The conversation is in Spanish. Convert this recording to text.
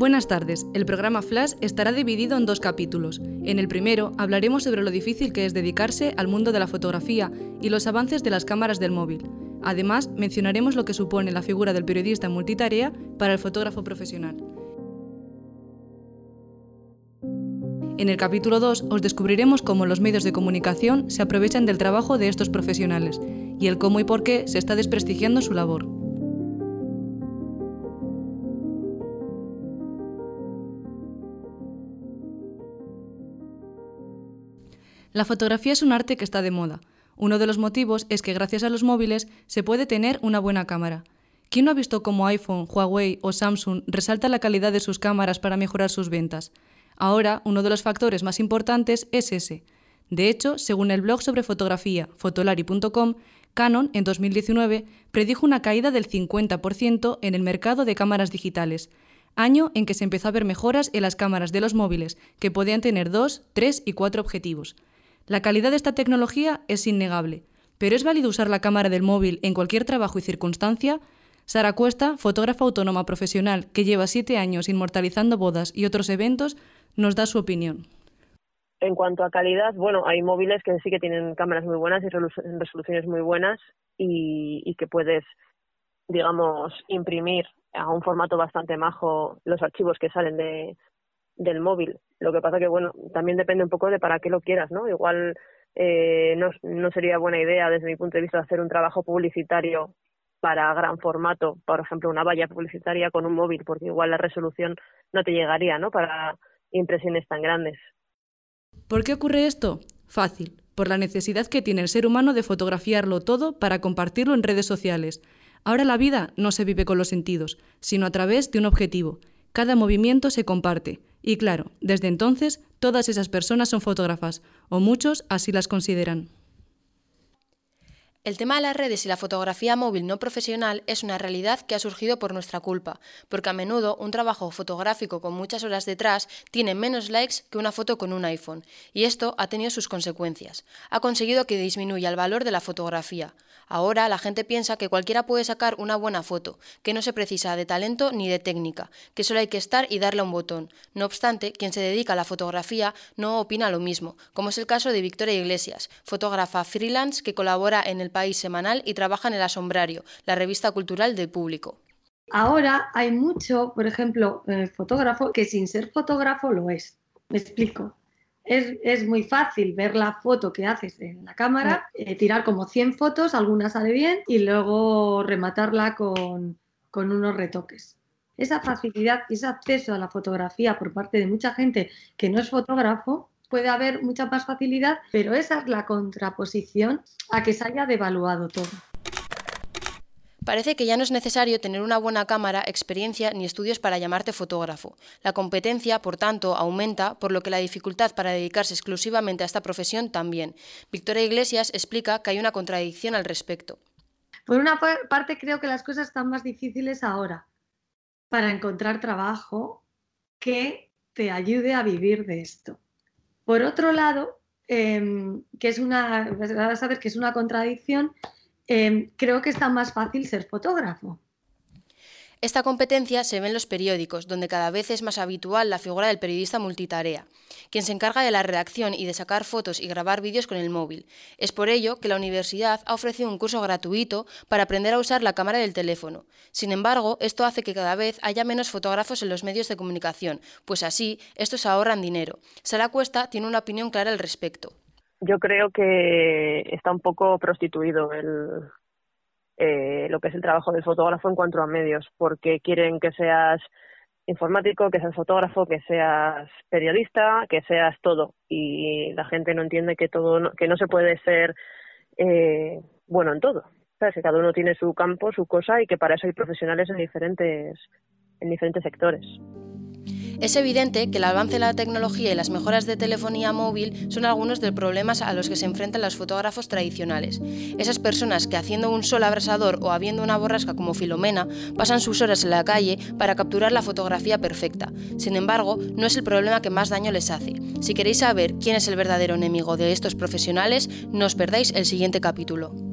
Buenas tardes. El programa Flash estará dividido en dos capítulos. En el primero hablaremos sobre lo difícil que es dedicarse al mundo de la fotografía y los avances de las cámaras del móvil. Además, mencionaremos lo que supone la figura del periodista multitarea para el fotógrafo profesional. En el capítulo 2 os descubriremos cómo los medios de comunicación se aprovechan del trabajo de estos profesionales y el cómo y por qué se está desprestigiando su labor. La fotografía es un arte que está de moda. Uno de los motivos es que gracias a los móviles se puede tener una buena cámara. ¿Quién no ha visto cómo iPhone, Huawei o Samsung resalta la calidad de sus cámaras para mejorar sus ventas? Ahora, uno de los factores más importantes es ese. De hecho, según el blog sobre fotografía, fotolari.com, Canon en 2019 predijo una caída del 50% en el mercado de cámaras digitales, año en que se empezó a ver mejoras en las cámaras de los móviles, que podían tener dos, tres y cuatro objetivos. La calidad de esta tecnología es innegable, pero ¿es válido usar la cámara del móvil en cualquier trabajo y circunstancia? Sara Cuesta, fotógrafa autónoma profesional que lleva siete años inmortalizando bodas y otros eventos, nos da su opinión. En cuanto a calidad, bueno, hay móviles que sí que tienen cámaras muy buenas y resoluciones muy buenas y, que puedes, digamos, imprimir a un formato bastante majo los archivos que salen de, del móvil. Lo que pasa que, bueno, también depende un poco de para qué lo quieras, ¿no? Igual eh, no, no sería buena idea, desde mi punto de vista, hacer un trabajo publicitario para gran formato, por ejemplo, una valla publicitaria con un móvil, porque igual la resolución no te llegaría, ¿no? Para impresiones tan grandes. ¿Por qué ocurre esto? Fácil, por la necesidad que tiene el ser humano de fotografiarlo todo para compartirlo en redes sociales. Ahora la vida no se vive con los sentidos, sino a través de un objetivo. Cada movimiento se comparte, y claro, desde entonces todas esas personas son fotógrafas, o muchos así las consideran. El tema de las redes y la fotografía móvil no profesional es una realidad que ha surgido por nuestra culpa, porque a menudo un trabajo fotográfico con muchas horas detrás tiene menos likes que una foto con un iPhone, y esto ha tenido sus consecuencias. Ha conseguido que disminuya el valor de la fotografía. Ahora la gente piensa que cualquiera puede sacar una buena foto, que no se precisa de talento ni de técnica, que solo hay que estar y darle un botón. No obstante, quien se dedica a la fotografía no opina lo mismo, como es el caso de Victoria Iglesias, fotógrafa freelance que colabora en el País Semanal y trabaja en El Asombrario, la revista cultural del público. Ahora hay mucho, por ejemplo, eh, fotógrafo que sin ser fotógrafo lo es. Me explico. Es, muy fácil ver la foto que haces en la cámara, eh, tirar como 100 fotos, alguna sale bien y luego rematarla con, con unos retoques. Esa facilidad y ese acceso a la fotografía por parte de mucha gente que no es fotógrafo puede haber mucha más facilidad, pero esa es la contraposición a que se haya devaluado todo. Parece que ya no es necesario tener una buena cámara, experiencia ni estudios para llamarte fotógrafo. La competencia, por tanto, aumenta, por lo que la dificultad para dedicarse exclusivamente a esta profesión también. Victoria Iglesias explica que hay una contradicción al respecto. Por una parte, creo que las cosas están más difíciles ahora para encontrar trabajo que te ayude a vivir de esto. Por otro lado, em, que es una, sabes que es una contradicción, em, creo que está más fácil ser fotógrafo. Esta competencia se ve en los periódicos, donde cada vez es más habitual la figura del periodista multitarea, quien se encarga de la redacción y de sacar fotos y grabar vídeos con el móvil. Es por ello que la universidad ha ofrecido un curso gratuito para aprender a usar la cámara del teléfono. Sin embargo, esto hace que cada vez haya menos fotógrafos en los medios de comunicación, pues así estos ahorran dinero. Sara Cuesta tiene una opinión clara al respecto. Yo creo que está un poco prostituido el, eh, lo que es el trabajo del fotógrafo en cuanto a medios, porque quieren que seas informático, que seas fotógrafo, que seas periodista, que seas todo. Y la gente no entiende que todo, no, que no se puede ser eh, bueno en todo. ¿Sabes? Que cada uno tiene su campo, su cosa y que para eso hay profesionales en diferentes, en diferentes sectores. Es evidente que el avance de la tecnología y las mejoras de telefonía móvil son algunos de los problemas a los que se enfrentan los fotógrafos tradicionales. Esas personas que haciendo un sol abrasador o habiendo una borrasca como Filomena pasan sus horas en la calle para capturar la fotografía perfecta. Sin embargo, no es el problema que más daño les hace. Si queréis saber quién es el verdadero enemigo de estos profesionales, no os perdáis el siguiente capítulo.